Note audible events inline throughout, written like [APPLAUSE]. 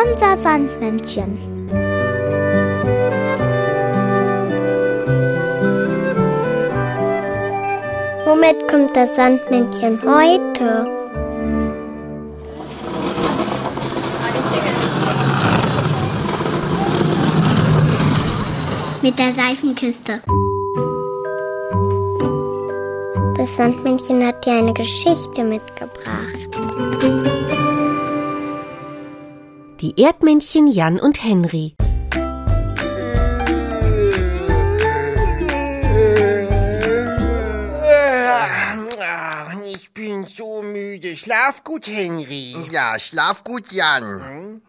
Unser Sandmännchen. Womit kommt das Sandmännchen heute? Mit der Seifenkiste. Das Sandmännchen hat dir eine Geschichte mitgebracht. Die Erdmännchen Jan und Henry. Ich bin so müde. Schlaf gut, Henry. Ja, schlaf gut, Jan.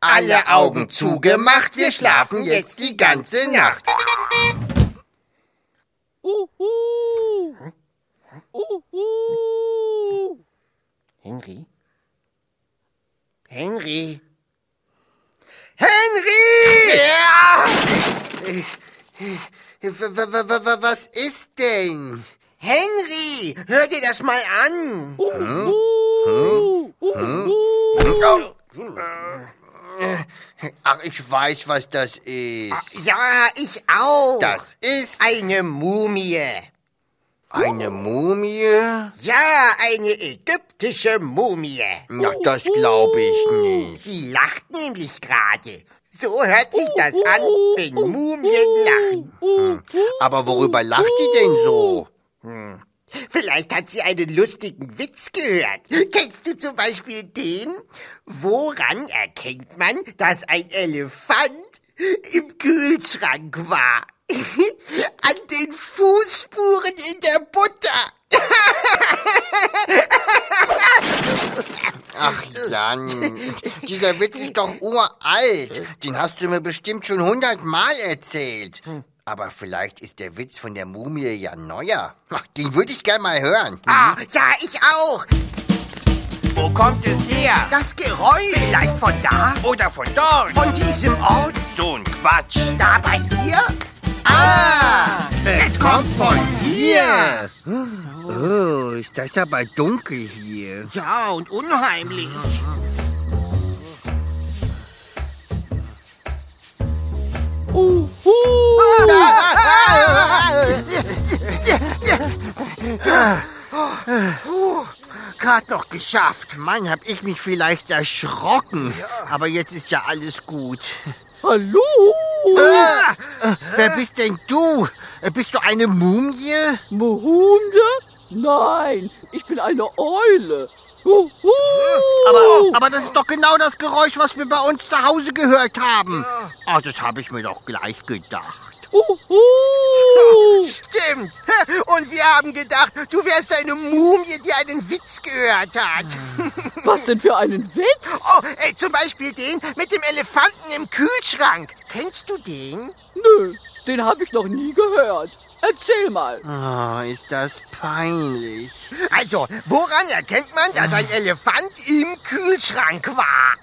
Alle Augen zugemacht, wir schlafen jetzt die ganze Nacht. Henry? Henry? Henry! Ja! W- w- w- w- Was ist denn? Henry! Hör dir das mal an! Ach, ich weiß, was das ist. Ja, ich auch. Das ist eine Mumie. eine Mumie? Ja, eine ägyptische Mumie. Ach, das glaube ich nicht. Die lacht nämlich gerade. So hört sich das an, wenn Mumien lachen. Aber worüber lacht die denn so? Vielleicht hat sie einen lustigen Witz gehört. Kennst du zum Beispiel den? Woran erkennt man, dass ein Elefant im Kühlschrank war? [LAUGHS] An den Fußspuren in der Butter. Jan, dieser Witz ist doch uralt. Den hast du mir bestimmt schon hundertmal erzählt. Aber vielleicht ist der Witz von der Mumie ja neuer. Ach, den würde ich gern mal hören. Ah, ja, ich auch. Wo kommt es her? Das Geräusch. Vielleicht von da? Oder von dort? Von diesem Ort? So ein Quatsch. Da bei dir? Ah, es kommt von hier. Oh, ist das aber dunkel hier. Ja, und unheimlich. Gerade noch geschafft. Mann, hab ich mich vielleicht erschrocken. Aber jetzt ist ja alles gut. Hallo? Ah, wer bist denn du? Bist du eine Mumie? Hunde? Nein, ich bin eine Eule. Huhu. Aber, aber das ist doch genau das Geräusch, was wir bei uns zu Hause gehört haben. Ah, das habe ich mir doch gleich gedacht. Huhu. [LAUGHS] Stimmt. [LAUGHS] Und wir haben gedacht, du wärst eine Mumie, die einen Witz gehört hat. [LAUGHS] Was denn für einen Witz? Oh, äh, zum Beispiel den mit dem Elefanten im Kühlschrank. Kennst du den? Nö, den habe ich noch nie gehört. Erzähl mal. Oh, ist das peinlich. Also, woran erkennt man, dass ein Elefant im Kühlschrank war?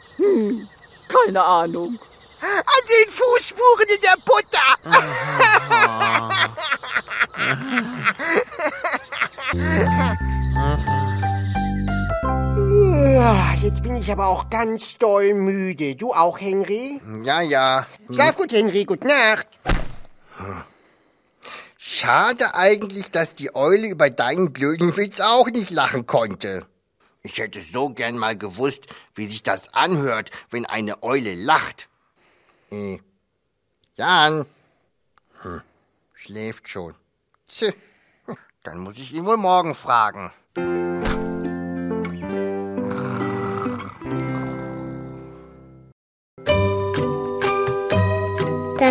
Keine Ahnung. An den Fußspuren in der Butter. Jetzt bin ich aber auch ganz doll müde. Du auch, Henry? Ja, ja. Schlaf gut, Henry. Gute Nacht. Schade eigentlich, dass die Eule über deinen blöden Witz auch nicht lachen konnte. Ich hätte so gern mal gewusst, wie sich das anhört, wenn eine Eule lacht. Äh, Jan. Hm, schläft schon. Tch, dann muss ich ihn wohl morgen fragen.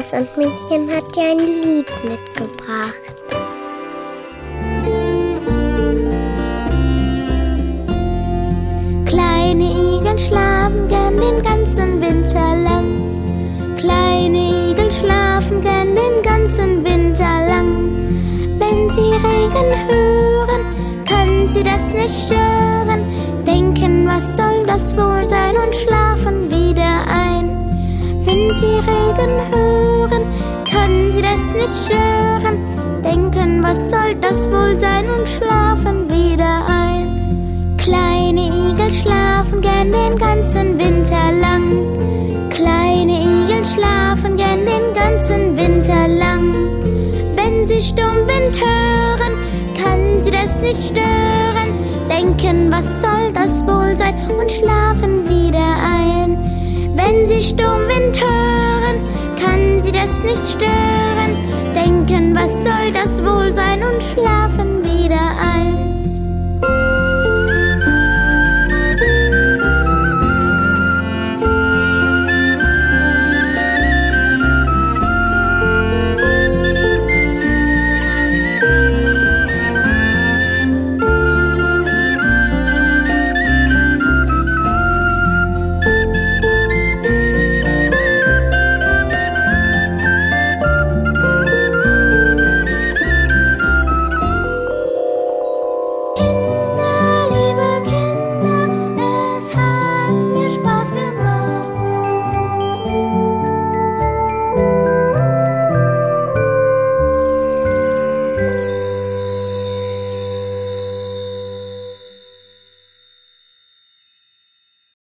Sandmännchen hat dir ein Lied mitgebracht. Kleine Igel schlafen gern den ganzen Winter lang. Kleine Igel schlafen gern den ganzen Winter lang. Wenn sie Regen hören, können sie das nicht stören. Denken, was soll das wohl sein und schlafen wieder ein. Wenn sie Regen hören, bescheren, denken, was soll das wohl sein und schlafen wieder ein. Kleine Igel schlafen gern den ganzen Winter lang. Kleine Igel schlafen gern den ganzen Winter lang. Wenn sie Sturmwind hören, kann sie das nicht stören. Denken, was soll das wohl sein und schlafen wieder ein. Wenn sie stumm nicht stören, denken, was soll das wohl sein und schlafen wieder ein.